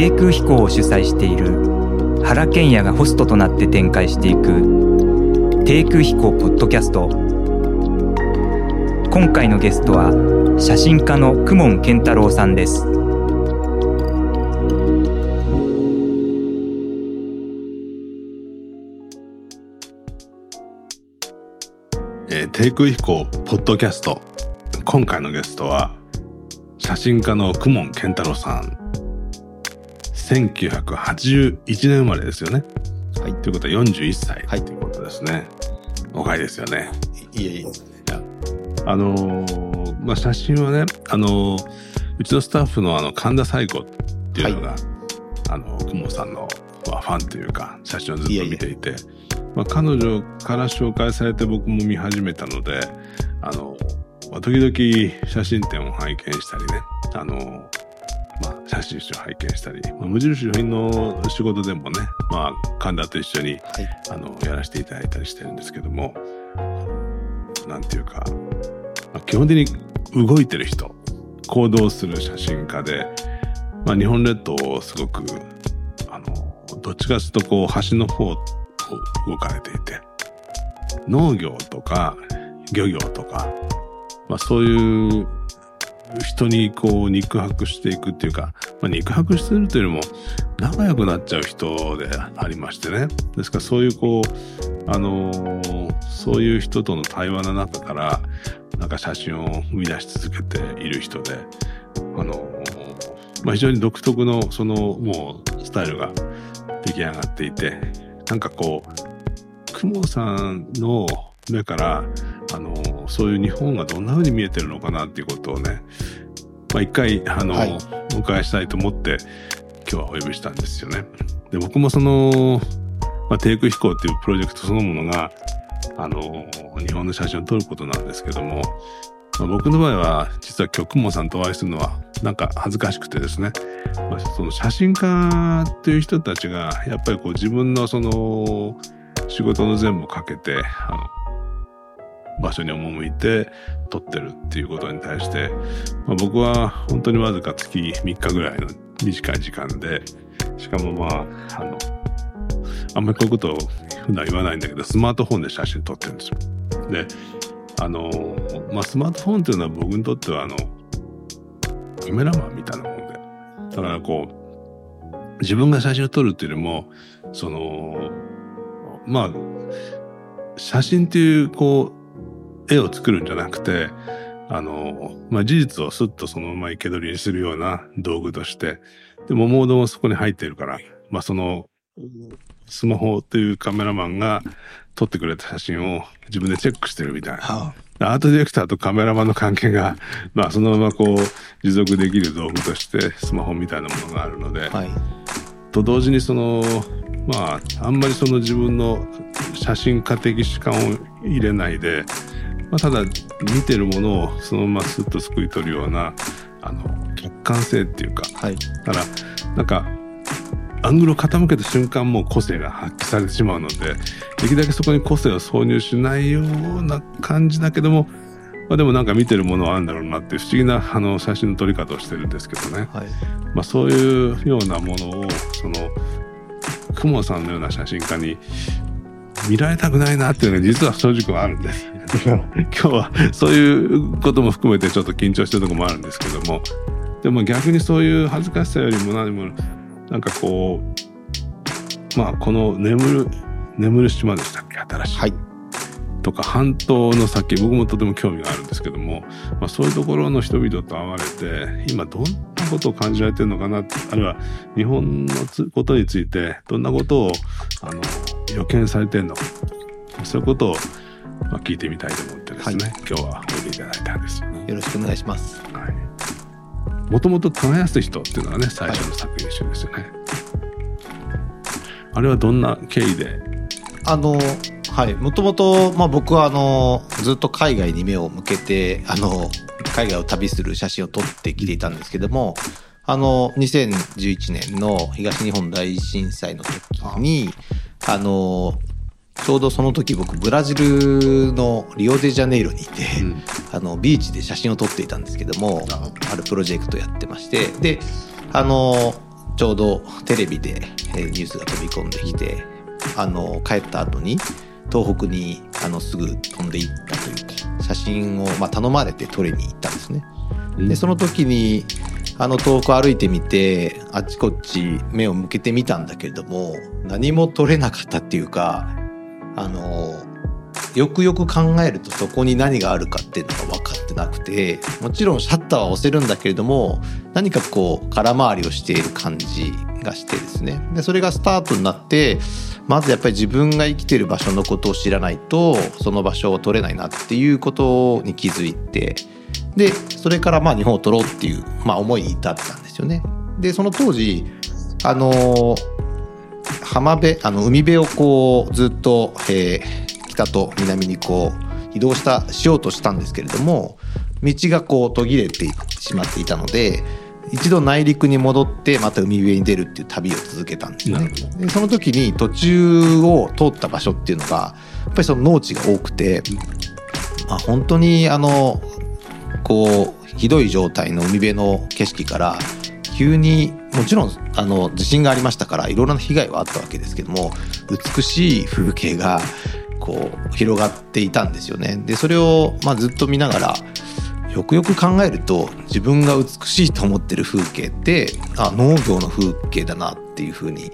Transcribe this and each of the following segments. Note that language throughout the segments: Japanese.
低空飛行を主催している原賢也がホストとなって展開していく低空飛行ポッドキャスト。今回のゲストは写真家の公文健太郎さんです。えー、低空飛行ポッドキャスト。今回のゲストは写真家の公文健太郎さん。1981年生まれですよね。はい。ということは41歳、はい、ということですね。若いですよね。いえいえ。あのー、まあ写真はねあのー、うちのスタッフのあの神田彩子っていうのが、はい、あの公文さんの、まあ、ファンというか写真をずっと見ていてまあ、彼女から紹介されて僕も見始めたのであのまあ、時々写真展を拝見したりね、あの、まあ、写真集を拝見したり、まあ、無印良品の仕事でもね、まあ、神田と一緒に、はい、あの、やらせていただいたりしてるんですけども、なんていうか、まあ、基本的に動いてる人、行動する写真家で、まあ、日本列島をすごく、あの、どっちかというとこう、端の方を動かれていて、農業とか漁業とか、まあ、そういう人にこう肉薄していくっていうか、まあ、肉薄してるというよりも仲良くなっちゃう人でありましてね。ですからそういうこうあのー、そういう人との対話の中からなんか写真を生み出し続けている人であのー、まあ、非常に独特のそのもうスタイルが出来上がっていてなんかこう雲さんの目からのそういう日本がどんな風に見えてるのかなっていうことをね、まあ、一回あの、はい、お伺いしたいと思って今日はお呼びしたんですよね。で僕もその、まあ、低空飛行っていうプロジェクトそのものがあの日本の写真を撮ることなんですけども、まあ、僕の場合は実は曲もさんとお会いするのはなんか恥ずかしくてですね、まあ、その写真家っていう人たちがやっぱりこう自分のその仕事の全部かけてあの場所に赴いて撮ってるっていうことに対して、まあ、僕は本当にわずか月3日ぐらいの短い時間でしかもまああのあんまりこういうことを普段言わないんだけどスマートフォンで写真撮ってるんですよ。であの、まあ、スマートフォンっていうのは僕にとってはあのカメラマンみたいなもんでだからこう自分が写真を撮るっていうよりもそのまあ写真っていうこう絵を作るんじゃなくて、あの、まあ、事実をスッとそのまま生け捕りにするような道具として、でもモードもそこに入っているから、まあ、その、スマホというカメラマンが撮ってくれた写真を自分でチェックしてるみたいな。はあ、アートディレクターとカメラマンの関係が、まあ、そのままこう、持続できる道具としてスマホみたいなものがあるので、はい、と同時にその、まあ、あんまりその自分の写真家的主観を入れないで、まあ、ただ見てるものをそのままスッとすくい取るようなあの客観性っていうか、はい、だからなんかアングルを傾けた瞬間もう個性が発揮されてしまうのでできるだけそこに個性を挿入しないような感じだけども、まあ、でもなんか見てるものはあるんだろうなっていう不思議なあの写真の撮り方をしてるんですけどね、はい、まあ、そういうようなものをその雲さんのような写真家に見られたくないなっていうのが実は正直はあるんです。今日はそういうことも含めてちょっと緊張してるとこもあるんですけども。でも逆にそういう恥ずかしさよりも何もなんかこうまあこの眠る眠る島でしたっけ？新しい、はい、とか半島の先僕もとても興味があるんですけども、まあ、そういうところの人々と会われて今どんなことを感じられてるのかなあるいは日本のことについてどんなことをあの予見されてるのかそういうことをまあ、聞いてみたいと思ってですね、はい、今日はおいでいただいたんですよね。よろしくお願いします。はい。もともと耕す人っていうのがね、最初の作品集ですよね。はい、あれはどんな経緯で？あの、はい。もともと、まあ僕はあの、ずっと海外に目を向けて、あの、海外を旅する写真を撮ってきていたんですけども、あの、2011年の東日本大震災の時に、あの、ちょうどその時僕ブラジルのリオデジャネイロにいて、うん、あのビーチで写真を撮っていたんですけどもあるプロジェクトやってましてであのちょうどテレビでニュースが飛び込んできてあの帰った後に東北にあのすぐ飛んでいったというか写真を、まあ、頼まれて撮りに行ったんですね。でその時にあの遠く歩いてみてあっちこっち目を向けてみたんだけれども何も撮れなかったっていうかあのよくよく考えるとそこに何があるかっていうのが分かってなくてもちろんシャッターは押せるんだけれども何かこう空回りをしている感じがしてですねでそれがスタートになってまずやっぱり自分が生きてる場所のことを知らないとその場所を取れないなっていうことに気づいてでそれからまあ日本を取ろうっていう、まあ、思いに至ったんですよね。でその当時あの浜辺あの海辺をこうずっと、えー、北と南にこう移動したしようとしたんですけれども道がこう途切れてしまっていたので一度内陸に戻ってまた海辺に出るっていう旅を続けたんですね。でその時に途中を通った場所っていうのがやっぱりその農地が多くて、まあ、本当にあのこうひどい状態の海辺の景色から急にもちろんあの地震がありましたからいろいろな被害はあったわけですけども美しい風景がこう広がっていたんですよね。でそれをまあずっと見ながらよくよく考えると自分が美しいと思ってる風景ってあ農業の風景だなっていうふうに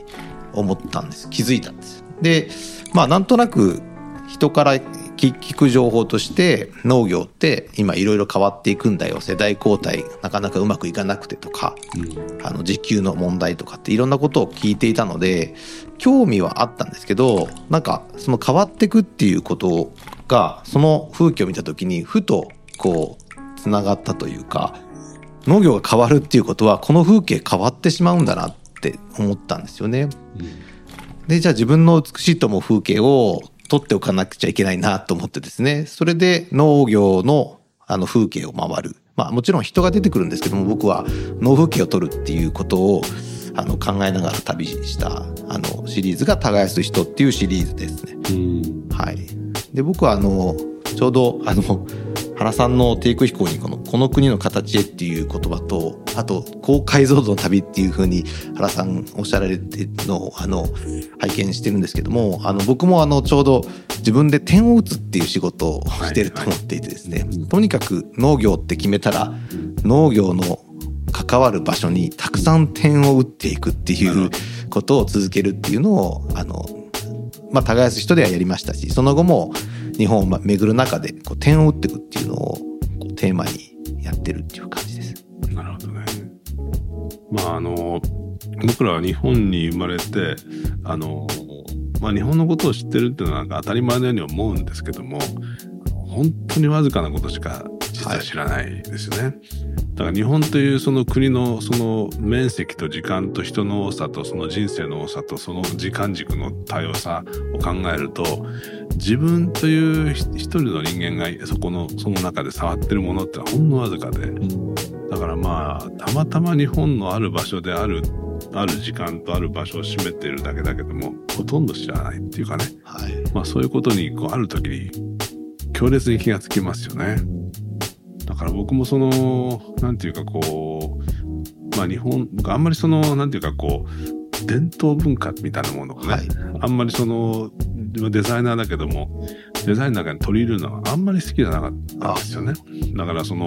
思ったんです。気づいたんです。でまあなんとなく人から聞く情報として農業って今いろいろ変わっていくんだよ。世代交代なかなかうまくいかなくてとか、うん、あの時給の問題とかっていろんなことを聞いていたので興味はあったんですけどなんかその変わっていくっていうことがその風景を見た時にふとこうつながったというか農業が変わるっていうことはこの風景変わってしまうんだなって思ったんですよね。うん、でじゃあ自分の美しいと思う風景を撮っておかなくちゃいけないなと思ってですね。それで農業のあの風景を回る。まあもちろん人が出てくるんですけども僕は農風景を撮るっていうことをあの考えながら旅したあのシリーズが「耕す人」っていうシリーズですね。はい、で僕はあのちょうどあの原さんの低空飛行にこの「この国の形へ」っていう言葉とあと「高解像度の旅」っていうふうに原さんおっしゃられてるのをあの拝見してるんですけどもあの僕もあのちょうど自分で点を打つっていう仕事をしてると思っていてですね、はいはい、とにかく農業って決めたら農業の関わる場所にたくさん点を打っていくっていうことを続けるっていうのをあのまあ耕す人ではやりましたしその後も日本を巡る中でこう点を打っていくっていうのをこうテーマにやってるっていう感じです。なるほどね。まああの僕らは日本に生まれてあの、まあ、日本のことを知ってるっていうのはなんか当たり前のように思うんですけども本当にわずかなことしか実は知らないですよね。はいだから日本というその国のその面積と時間と人の多さとその人生の多さとその時間軸の多様さを考えると自分という一人の人間がそこのその中で触ってるものってほんのわずかでだからまあたまたま日本のある場所であるある時間とある場所を占めてるだけだけどもほとんど知らないっていうかね、はい。まあ、そういうことにこうある時に強烈に気がつきますよね。だから僕もその何て言うかこうまあ日本僕あんまりその何て言うかこう伝統文化みたいなものをね、はい、あんまりそのデザイナーだけどもデザインの中に取り入れるのはあんまり好きじゃなかったんですよね。だからその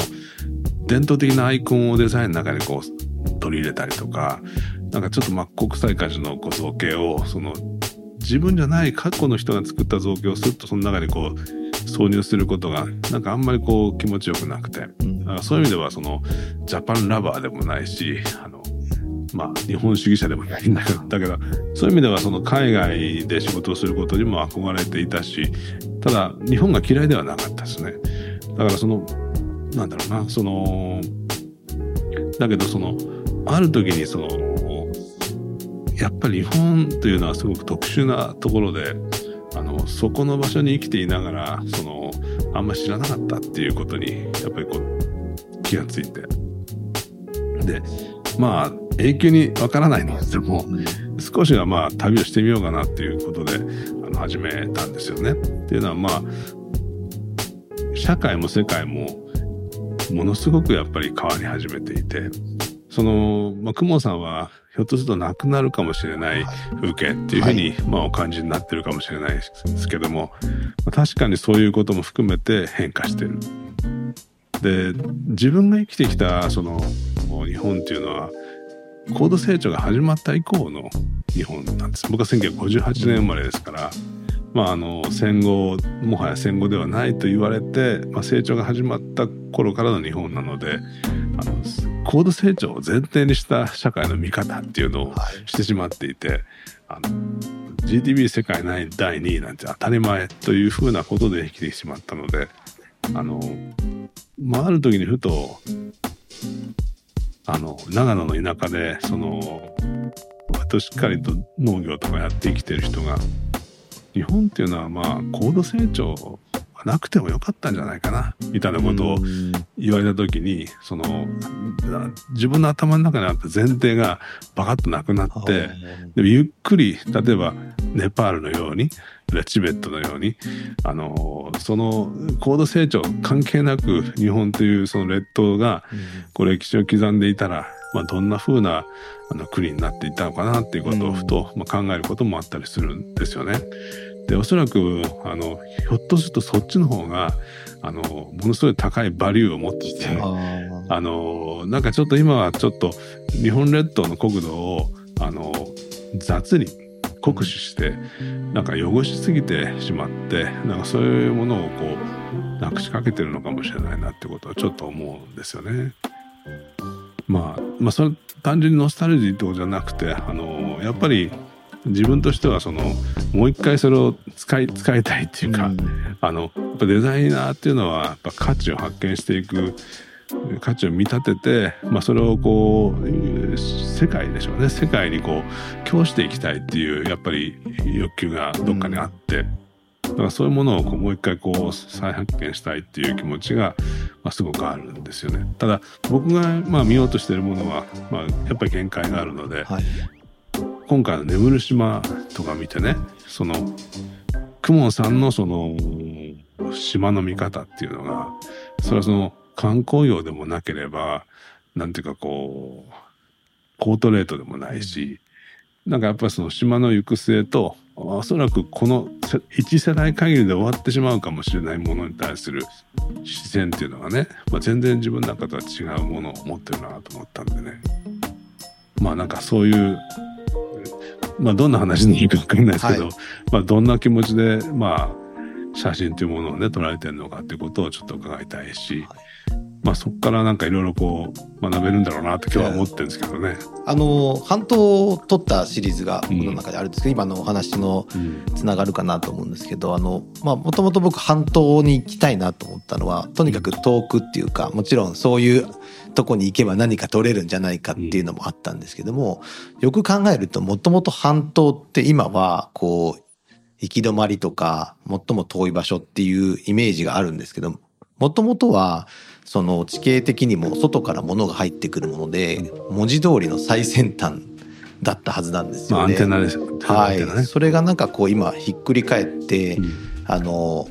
伝統的なアイコンをデザインの中にこう取り入れたりとかなんかちょっとまあ国際感じのこう造形をその自分じゃない過去の人が作った造形をするとその中にこう挿入することがなんかあんまりこう気持ちよくなくて、うん、そういう意味ではそのジャパンラバーでもないしあのまあ日本主義者でもないんだけどだけどそういう意味ではその海外で仕事をすることにも憧れていたしただ日本が嫌いではなかったですね。だからそのなんだろうなそのだけどそのある時にそのやっぱり日本というのはすごく特殊なところであのそこの場所に生きていながらそのあんま知らなかったっていうことにやっぱりこう気がついて。でまあ永久にわからないの。でも少しはまあ旅をしてみようかなっていうことであの始めたんですよね。っていうのはまあ社会も世界もものすごくやっぱり変わり始めていてその、まあ、雲さんはひょっとするとなくなるかもしれない風景っていうふうに、まあ、お感じになってるかもしれないですけども、まあ、確かにそういうことも含めて変化してる。で自分が生きてきたその日本っていうのは高度成長が始まった以降の日本なんです。僕は1958年生まれですからまあ、あの戦後もはや戦後ではないと言われて、まあ、成長が始まった頃からの日本なのであの高度成長を前提にした社会の見方っていうのをしてしまっていて、あの GDP 世界第2位なんて当たり前というふうなことで生きてしまったのであの、まあ、ある時にふとあの長野の田舎でその割としっかりと農業とかやって生きてる人が日本っていうのはまあ高度成長なくてもよかったんじゃないかなみたいなことを言われた時にその自分の頭の中にあった前提がバカッとなくなってでゆっくり例えばネパールのようにチベットのようにあのその高度成長関係なく日本というその列島がこう歴史を刻んでいたら、まあ、どんな風なあの国になっていったのかなっていうことをふと、まあ、考えることもあったりするんですよね。でおそらくあのひょっとするとそっちの方があのものすごい高いバリューを持っていてあのなんかちょっと今はちょっと日本列島の国土をあの雑に酷使してなんか汚しすぎてしまってなんかそういうものをこうなくしかけてるのかもしれないなってことはちょっと思うんですよね。まあ、まあそれ単純にノスタルジーってことじゃなくてあのやっぱり自分としてはそのもう一回それを使い使いたいっていうか、うん、あのやっぱデザイナーっていうのはやっぱ価値を発見していく価値を見立てて、まあ、それをこう世界でしょうね世界にこう供していきたいっていうやっぱり欲求がどっかにあって。うんだからそういうものをこうもう一回こう再発見したいっていう気持ちが、まあ、すごくあるんですよね。ただ僕がまあ見ようとしているものは、まあ、やっぱり限界があるので、はい、今回の「眠る島」とか見てねその公文さんのその島の見方っていうのがそれはその観光業でもなければなんていうかこうコートレートでもないし、なんかやっぱりその島の行く末とおそらくこの1世代限りで終わってしまうかもしれないものに対する視線っていうのがね、まあ、全然自分の中とは違うものを持ってるなと思ったんでね。まあなんかそういうまあ、どんな話にいいか分かんないですけど、はい、まあ、どんな気持ちで、まあ、写真というものをね撮られてるのかっていうことをちょっと伺いたいし、はい、まあ、そこからなんかいろいろこう学べるんだろうなって今日は思ってるんですけどね。あの半島を撮ったシリーズが僕の中であるんですけど、うん、今のお話のつながるかなと思うんですけど、あのまあもともと僕半島に行きたいなと思ったのはとにかく遠くっていうかもちろんそういうとこに行けば何か取れるんじゃないかっていうのもあったんですけども、よく考えるともともと半島って今はこう行き止まりとか最も遠い場所っていうイメージがあるんですけどもともとはその地形的にも外から物が入ってくるもので文字通りの最先端だったはずなんですよね。まあ、アンテナですはい、ね、それがなんかこう今ひっくり返って、うん、あの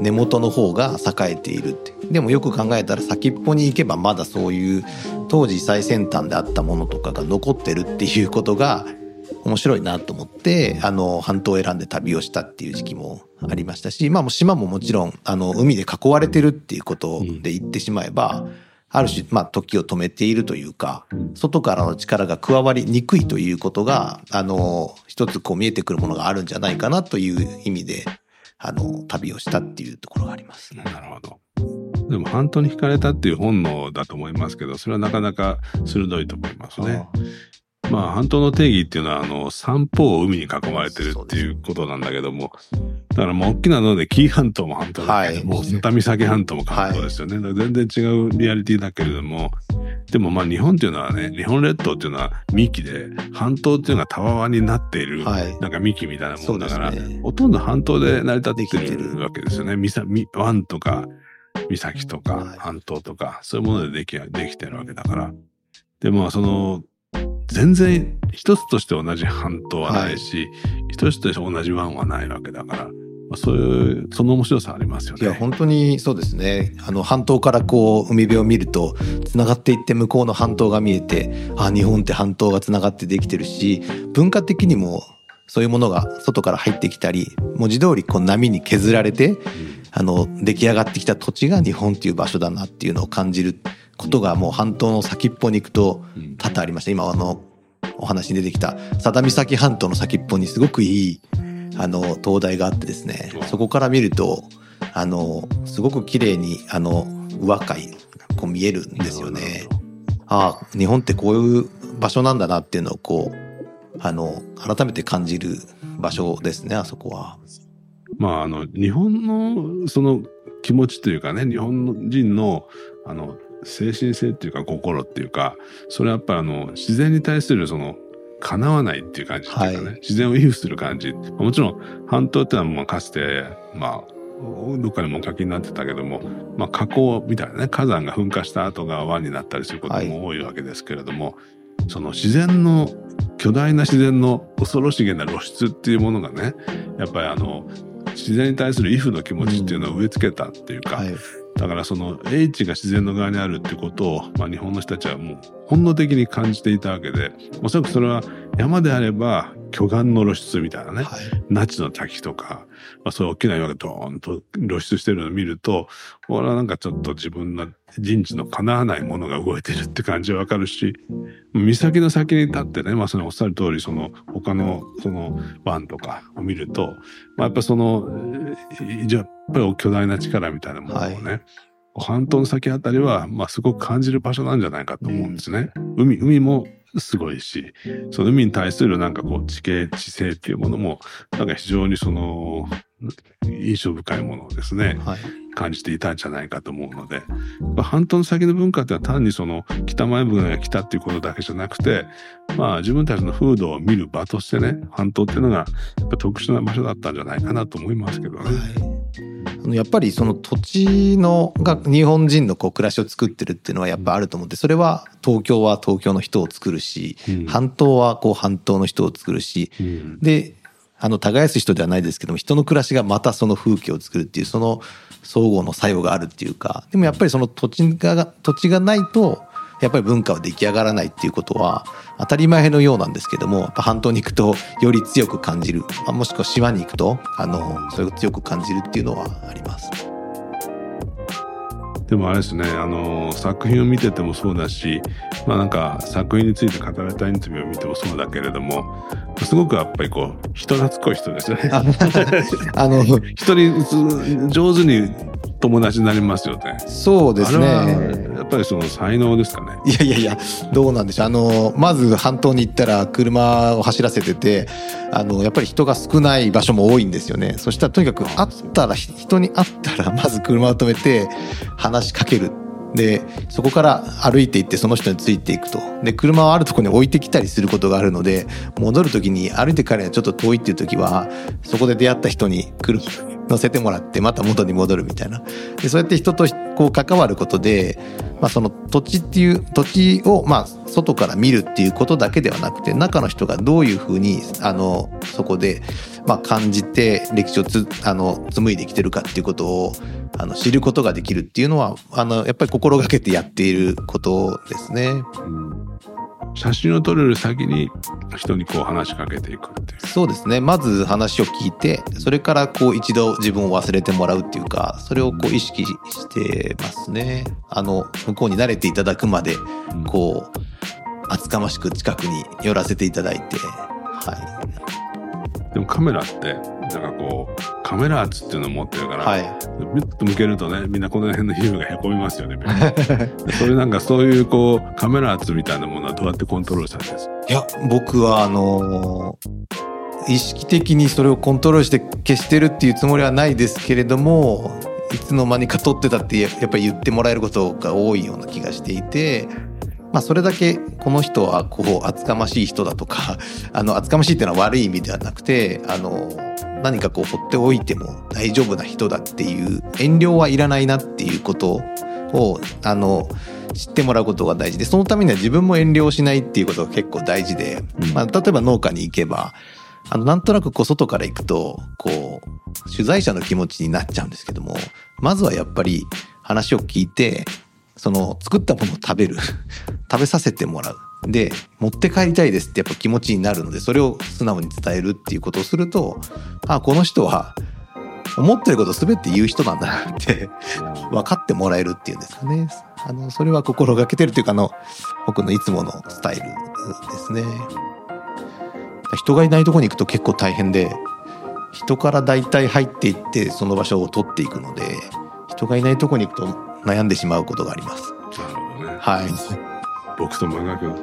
根元の方が栄えているって。でもよく考えたら先っぽに行けばまだそういう当時最先端であったものとかが残ってるっていうことが面白いなと思ってあの半島を選んで旅をしたっていう時期もありましたし、まあ、島ももちろんあの海で囲われてるっていうことで言ってしまえば、ある種、まあ、時を止めているというか、外からの力が加わりにくいということが、あの、一つこう見えてくるものがあるんじゃないかなという意味で、あの、旅をしたっていうところがあります。なるほど。でも、半島に惹かれたっていう本能だと思いますけど、それはなかなか鋭いと思いますね。まあ、半島の定義っていうのは、あの、三方を海に囲まれてるっていうことなんだけども、だからもう大きなので、紀伊半島も半島だけども、はい、熱海岬半島も半島ですよね。はい、全然違うリアリティだけれども、でもまあ日本っていうのはね、日本列島っていうのは幹で、半島っていうのがたわわになっている、はい、なんか幹みたいなもんだから、ね、ほとんど半島で成り立ってるわけですよね。みさ、み、湾とか、岬とか、半島とか、そういうものででき、できてるわけだから。でもその、全然一つとして同じ半島はないし、はい、一つとして同じ湾はないわけだからまあ、そういうその面白さありますよね。いや本当にそうですね。あの半島からこう海辺を見るとつながっていって向こうの半島が見えてあ日本って半島がつながってできてるし文化的にもそういうものが外から入ってきたり文字通りこう波に削られてあの出来上がってきた土地が日本っていう場所だなっていうのを感じることがもう半島の先っぽに行くと多々ありました。今あのお話に出てきた佐田岬半島の先っぽにすごくいいあの灯台があってですねそこから見るとあのすごく綺麗にあの宇和海こう見えるんですよね。ああ日本ってこういう場所なんだなっていうのをこうあの改めて感じる場所ですねあそこは。まああの日本のその気持ちというかね日本人のあの精神性っていうか心っていうかそれはやっぱりあの自然に対するその叶わないっていう感じっていうかね、はい、自然を維護する感じ。もちろん半島ってのはまあかつてまあどっかでもお書きになってたけども、まあ、火口みたいなね火山が噴火した後が湾になったりすることも多いわけですけれども、はい、その自然の巨大な自然の恐ろしげな露出っていうものがねやっぱりあの自然に対する畏怖の気持ちっていうのを植え付けたっていうか、うんはい、だからその英知が自然の側にあるってことを、まあ、日本の人たちはもう本能的に感じていたわけでおそらくそれは山であれば巨岩の露出みたいなね、はい、ナチの滝とか、まあ、そういう大きな岩がドーンと露出してるのを見ると俺はなんかちょっと自分の人知の叶わないものが動いてるって感じはわかるし岬の先に立ってね、まあ、そのおっしゃる通りその他のその湾とかを見ると、まあ、やっぱそのやっぱり巨大な力みたいなものをね、はい半島の先あたりは、まあ、すごく感じる場所なんじゃないかと思うんですね。海、海もすごいし、その海に対するなんかこう地形、地勢っていうものも、なんか非常にその、印象深いものをですね、はい、感じていたんじゃないかと思うので、半島の先の文化ってのは単にその北前船が来たっていうことだけじゃなくて、まあ自分たちの風土を見る場としてね、半島っていうのがやっぱ特殊な場所だったんじゃないかなと思いますけどね。はいやっぱりその土地のが日本人のこう暮らしを作ってるっていうのはやっぱあると思ってそれは東京は東京の人を作るし、うん、半島はこう半島の人を作るし、うん、であの耕す人ではないですけども人の暮らしがまたその風景を作るっていうその相互の作用があるっていうかでもやっぱりその土地が土地がないとやっぱり文化は出来上がらないっていうことは当たり前のようなんですけども半島に行くとより強く感じるもしくは島に行くとあのそれを強く感じるっていうのはあります。でもあれですねあの作品を見ててもそうだし、まあ、なんか作品について語られたインタビューを見てもそうだけれどもすごくやっぱりこう人懐っこい人ですね。あの 人に上手に友達になりますよね。そうですね。やっぱりその才能ですかね。いやいやいや、どうなんでしょう。あの、まず半島に行ったら車を走らせてて、あの、やっぱり人が少ない場所も多いんですよね。そしたらとにかく会ったら、人に会ったら、まず車を止めて話しかける。でそこから歩いていってその人についていくとで車をあるところに置いてきたりすることがあるので戻る時に歩いて帰るのはちょっと遠いっていう時はそこで出会った人に来る乗せてもらってまた元に戻るみたいなでそうやって人とこう関わることで、まあ、その土地っていう土地をまあ外から見るっていうことだけではなくて中の人がどういうふうにあのそこでまあ感じて歴史をつあの紡いできてるかっていうことをあの知ることができるっていうのはあのやっぱり心がけてやっていることですね。うん写真を撮れる先に人にこう話しかけていくっていう。そうですね。まず話を聞いてそれからこう一度自分を忘れてもらうっていうかそれをこう意識してますね。あの向こうに慣れていただくまでこう厚かましく近くに寄らせていただいてはいでもカメラってなんかこうカメラ圧っていうのを持ってるから、はい、ビュッと向けるとねみんなこの辺の皮膚がへこみますよね そういうなんかそういうこうカメラ圧みたいなものはどうやってコントロールされてるんです？かいや僕はあのー、意識的にそれをコントロールして消してるっていうつもりはないですけれどもいつの間にか撮ってたってやっぱり言ってもらえることが多いような気がしていてまあ、それだけこの人はこう厚かましい人だとか あの厚かましいっていうのは悪い意味ではなくてあの何かこう放っておいても大丈夫な人だっていう遠慮はいらないなっていうことをあの知ってもらうことが大事でそのためには自分も遠慮しないっていうことが結構大事で、まあ、例えば農家に行けばあの、なんとなくこう外から行くと、こう、取材者の気持ちになっちゃうんですけども、まずはやっぱり話を聞いて、その作ったものを食べる。食べさせてもらう。で、持って帰りたいですってやっぱ気持ちになるので、それを素直に伝えるっていうことをすると、あ、この人は思ってること全て言う人なんだなって分かってもらえるっていうんですかね。あの、それは心がけてるというか、あの、僕のいつものスタイルですね。人がいないとこに行くと結構大変で、人から大体入っていってその場所を取っていくので、人がいないとこに行くと悩んでしまうことがあります。なるほどね。はい。僕と真逆。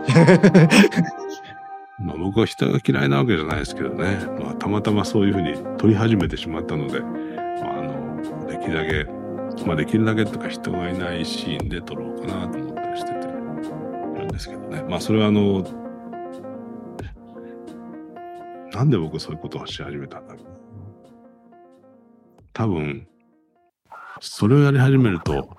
まあ僕は人が嫌いなわけじゃないですけどね。まあたまたまそういうふうに撮り始めてしまったので、まああの、できるだけ、まあできるだけとか人がいないシーンで撮ろうかなと思ったりしててるんですけどね。まあそれはあの、なんで僕そういうことをし始めたんだろう。多分、それをやり始めると、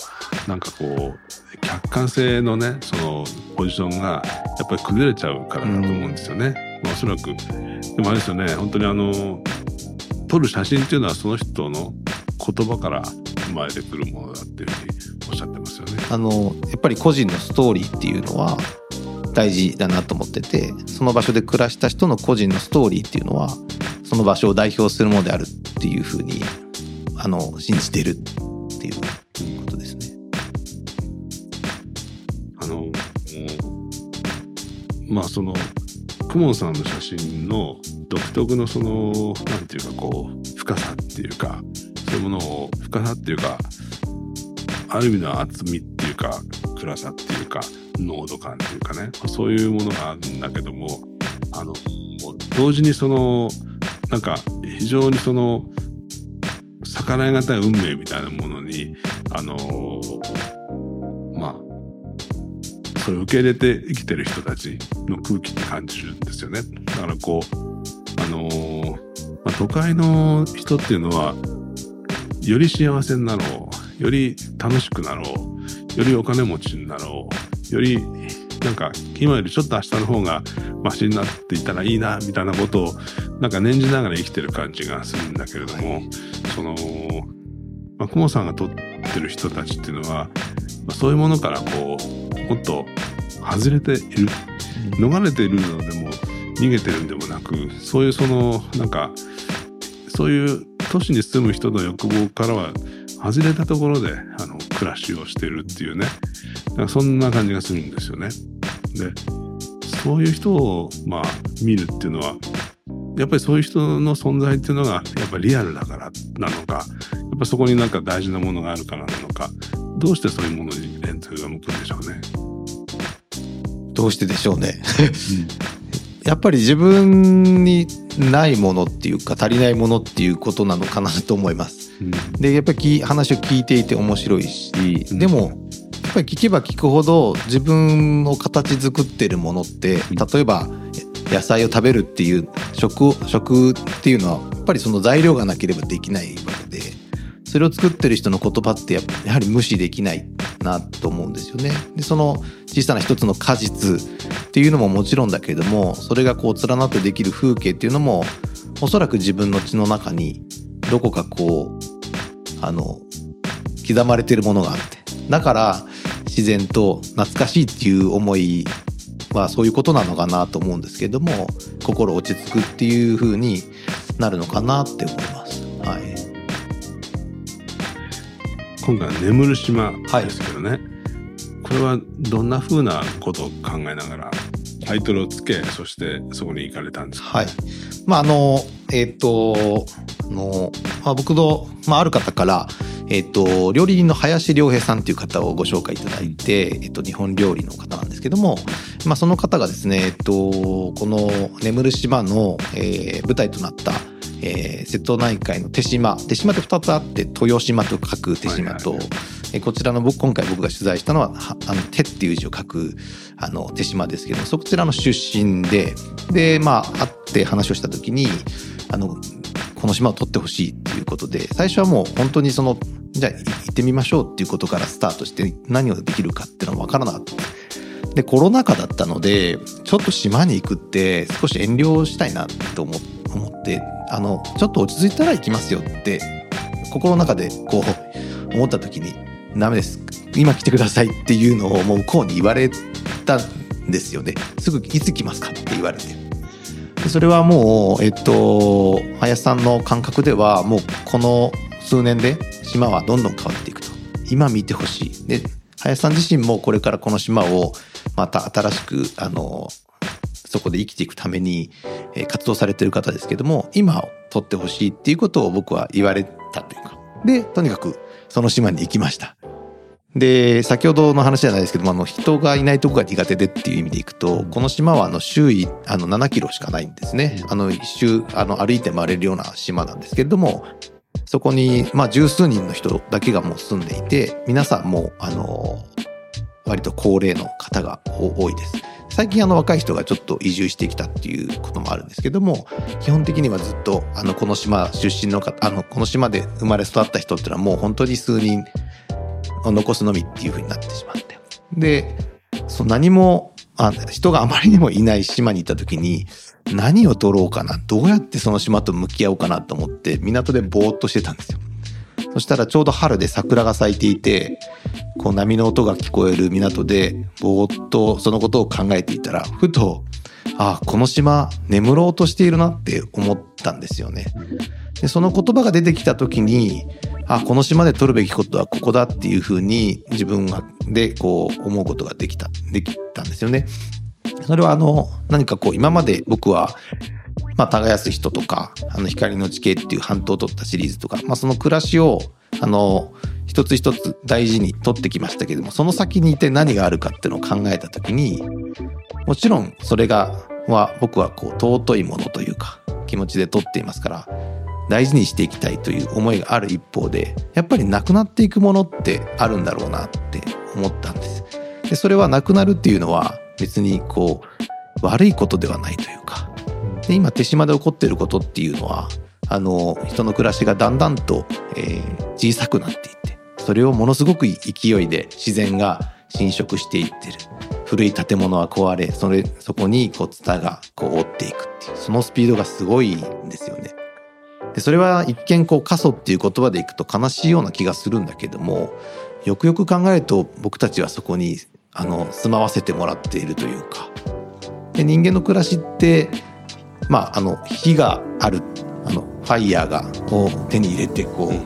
なんかこう、客観性のね、そのポジションがやっぱり崩れちゃうからだと思うんですよね。まあおそらく。でもあれですよね、本当にあの、撮る写真っていうのはその人の言葉から生まれてくるものだっていうふうにおっしゃってますよね。あの、やっぱり個人のストーリーっていうのは大事だなと思ってて、その場所で暮らした人の個人のストーリーっていうのは、その場所を代表するものであるっていうふうに、あの、信じてるまあその、クモンさんの写真の独特のその、なんていうかこう、深さっていうか、そういうものを、深さっていうか、ある意味の厚みっていうか、暗さっていうか、濃度感っていうかね、そういうものがあるんだけども、あの、同時にその、なんか、非常にその、逆らいがたい運命みたいなものに、あのまあ、それを受け入れて生きてる人たちの空気って感じるんですよね。だからこう、あのーまあ、都会の人っていうのは、より幸せになろう、より楽しくなろう、よりお金持ちになろう、よりなんか今よりちょっと明日の方がマシになっていたらいいな、みたいなことをなんか念じながら生きてる感じがするんだけれども、その、まあ、クモさんが撮ってる人たちっていうのは、まあ、そういうものからこう、もっと外れている、逃れているのでも逃げてるんでもなく、そういうその、なんか、そういう都市に住む人の欲望からは外れたところで、あの、暮らしをしてるっていうね。そんな感じがするんですよね。で、そういう人を、まあ、見るっていうのは、やっぱりそういう人の存在っていうのが、やっぱりリアルだからなのか、やっぱそこになんか大事なものがあるからなのか、どうしてそういうものにレンズが向くんでしょうね。どうしてでしょうね。やっぱり自分にないものっていうか足りないものっていうことなのかなと思います。うんでやっぱりき話を聞いていて面白いし、うんでもやっぱり聞けば聞くほど自分を形作ってるものって例えば野菜を食べるっていう食食っていうのはやっぱりその材料がなければできないわけでそれを作ってる人の言葉ってややはり無視できないなと思うんですよね。でその小さな一つの果実っていうのももちろんだけれどもそれがこう連なってできる風景っていうのもおそらく自分の血の中にどこかこうあの刻まれてるものがあってだから自然と懐かしいっていう思いはそういうことなのかなと思うんですけども心落ち着くっていう風になるのかなって思います。はい、今回は眠る島ですけどね、これはどんな風なことを考えながらタイトルをつけそしてそこに行かれたんですか？はい。まあ、あの、えっ、と、あの、まあ、僕の、まあ、ある方から、えっ、と、料理人の林良平さんという方をご紹介いただいて、えっ、と、日本料理の方なんですけども、まあ、その方がですね、えっ、と、この眠る島の、えー舞台となった、えー瀬戸内海の手島、手島って2つあって、豊島と書く手島と、はいはい。えーこちらの僕、今回僕が取材したのは、はあの、手っていう字を書く、あの、手島ですけども、そちらの出身で、で、まあ、会って話をした時に、あの、この島を取ってほしいっていうことで、最初はもう本当にその、じゃあ行ってみましょうっていうことからスタートして何をできるかっていうのは分からなかった。で、コロナ禍だったので、ちょっと島に行くって少し遠慮したいなと思思ってあのちょっと落ち着いたら行きますよって心の中でこう思った時にダメです。今来てくださいっていうのをもう向こうに言われたんですよね。すぐいつ来ますかって言われて。それはもうえっと林さんの感覚ではもうこの数年で島はどんどん変わっていくと。今見てほしい。で林さん自身もこれからこの島をまた新しくあのそこで生きていくために活動されてる方ですけども今を撮ってほしいっていうことを僕は言われたというか。でとにかくその島に行きました。で先ほどの話じゃないですけどもあの人がいないとこが苦手でっていう意味でいくとこの島はあの周囲あの7キロしかないんですね。あの一周あの歩いて回れるような島なんですけれどもそこにまあ十数人の人だけがもう住んでいて皆さんもあの割と高齢の方が多いです。最近あの若い人がちょっと移住してきたっていうこともあるんですけども基本的にはずっとあのこの島出身の方あのこの島で生まれ育った人っていうのはもう本当に数人を残すのみっていう風になってしまってでそ何もあ人があまりにもいない島に行った時に何を取ろうかなどうやってその島と向き合おうかなと思って港でぼーっとしてたんですよ。そしたらちょうど春で桜が咲いていてこう波の音が聞こえる港でぼーっとそのことを考えていたらふとああこの島眠ろうとしているなって思ったんですよね。でその言葉が出てきた時にあこの島で取るべきことはここだっていうふうに自分がでこう思うことができたできたんですよね。それはあの何かこう今まで僕はまあ、耕す人とか、あの、光の地形っていう半島を取ったシリーズとか、まあ、その暮らしを、あの、一つ一つ大事に取ってきましたけども、その先にいて何があるかっていうのを考えたときに、もちろんそれが、は、僕はこう、尊いものというか、気持ちで取っていますから、大事にしていきたいという思いがある一方で、やっぱりなくなっていくものってあるんだろうなって思ったんです。で、それはなくなるっていうのは別にこう、悪いことではないというか、で今手島で起こっていることっていうのはあの人の暮らしがだんだんと、えー、小さくなっていってそれをものすごく勢いで自然が侵食していってる古い建物は壊れそれそこにこうツタがこう覆っていくっていうそのスピードがすごいんですよね。でそれは一見こう過疎っていう言葉でいくと悲しいような気がするんだけどもよくよく考えると僕たちはそこにあの住まわせてもらっているというか。で人間の暮らしってまあ、あの火があるあのファイヤーがを手に入れてこう、うん、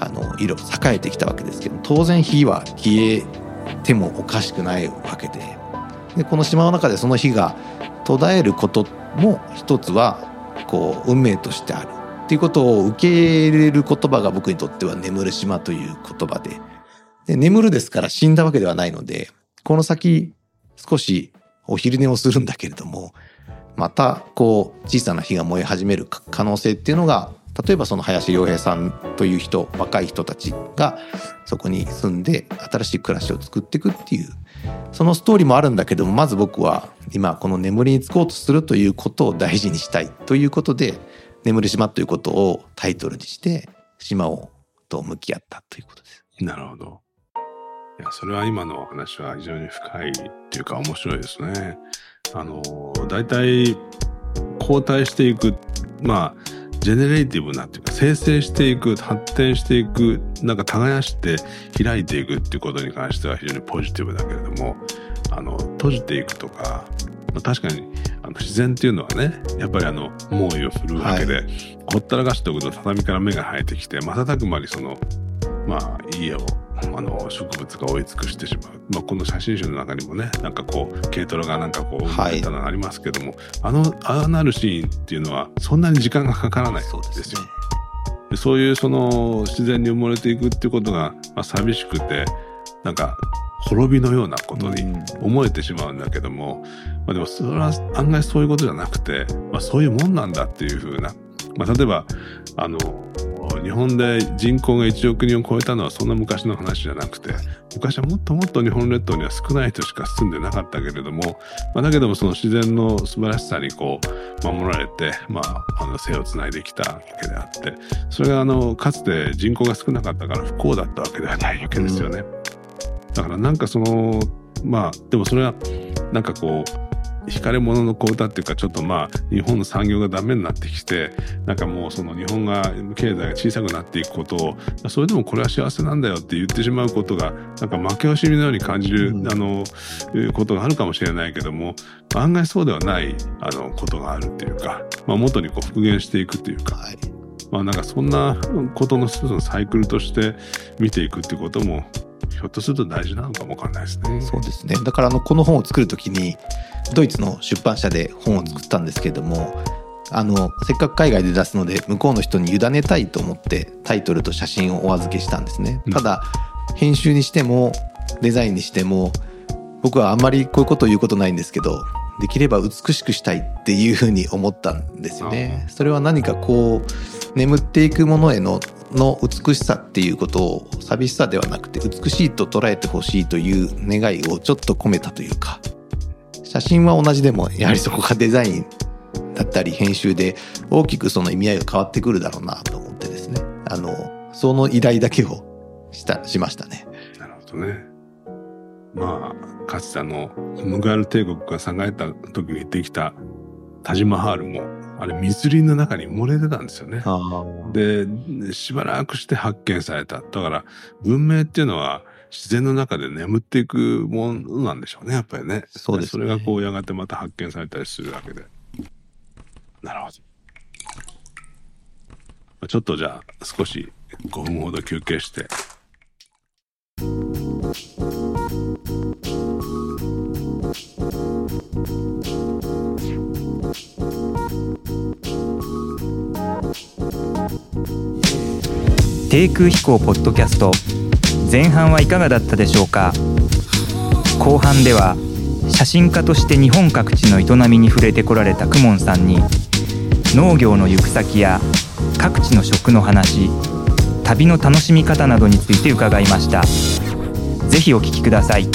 あの色栄えてきたわけですけど当然火は消えてもおかしくないわけで。でこの島の中でその火が途絶えることも一つはこう運命としてあるっていうことを受け入れる言葉が僕にとっては「眠る島」という言葉で。で眠るですから死んだわけではないのでこの先少しお昼寝をするんだけれどもまたこう小さな火が燃え始める可能性っていうのが例えばその林良平さんという人若い人たちがそこに住んで新しい暮らしを作っていくっていうそのストーリーもあるんだけどもまず僕は今この眠りにつこうとするということを大事にしたいということで「眠る島」ということをタイトルにして島をと向き合ったということです。なるほど。いやそれは今のお話は非常に深いっていうか面白いですね。あの大体後退していくまあ generative なっていうか生成していく発展していくなんか耕して開いていくっていうことに関しては非常にポジティブだけれどもあの閉じていくとか、まあ、確かにあの自然っていうのはねやっぱりあの猛威を振るうわけで、はい、ほったらかしておくと畳から芽が生えてきて瞬く間にそのまあ家をあの植物が追い尽くしてしまう、まあ、この写真集の中にもねなんかこう軽トラがなんかこう生まれたのがありますけども、はい、あのああなるシーンっていうのはそんなに時間がかからないんですよ。でそういうその自然に埋もれていくっていうことが、まあ、寂しくてなんか滅びのようなことに思えてしまうんだけども、まあ、でもそれは案外そういうことじゃなくて、まあ、そういうもんなんだっていうふうな、まあ、例えばあの日本で人口が1億人を超えたのはそんな昔の話じゃなくて昔はもっともっと日本列島には少ない人しか住んでなかったけれども、まあ、だけどもその自然の素晴らしさにこう守られて、まあ、あの生をつないできたわけであってそれがあのかつて人口が少なかったから不幸だったわけではないわけですよね。だからなんかそのまあでもそれはなんかこう惹かれ者の小歌っていうかちょっとまあ日本の産業がダメになってきてなんかもうその日本が経済が小さくなっていくことをそれでもこれは幸せなんだよって言ってしまうことがなんか負け惜しみのように感じる、うん、あのことがあるかもしれないけども案外そうではないあのことがあるっていうか、まあ、元にこう復元していくっていうか。はいまあなんかそんなことの一つのサイクルとして見ていくっていうこともひょっとすると大事なのかもわかんないですね。そうですね。だからあのこの本を作るときにドイツの出版社で本を作ったんですけれども、あのせっかく海外で出すので向こうの人に委ねたいと思ってタイトルと写真をお預けしたんですね。ただ編集にしてもデザインにしても僕はあんまりこういうことを言うことないんですけどできれば美しくしたいっていうふうに思ったんですよね。それは何かこう眠っていくものへのの美しさっていうことを寂しさではなくて美しいと捉えてほしいという願いをちょっと込めたというか写真は同じでもやはりそこがデザインだったり編集で大きくその意味合いが変わってくるだろうなと思ってですねあのその依頼だけをしたしましたね。なるほどね。まあかつてあのムガル帝国が栄えた時にできたタジマハールもあれ密林の中に埋もれてたんですよね。で、しばらくして発見された。だから文明っていうのは自然の中で眠っていくものなんでしょうね、やっぱりね。そうです、ね、それがこうやがてまた発見されたりするわけで。なるほど。ちょっとじゃあ少し5分ほど休憩して。低空飛行ポッドキャスト前半はいかがだったでしょうか？後半では写真家として日本各地の営みに触れてこられた公文さんに農業の行く先や各地の食の話旅の楽しみ方などについて伺いました。是非お聞きください。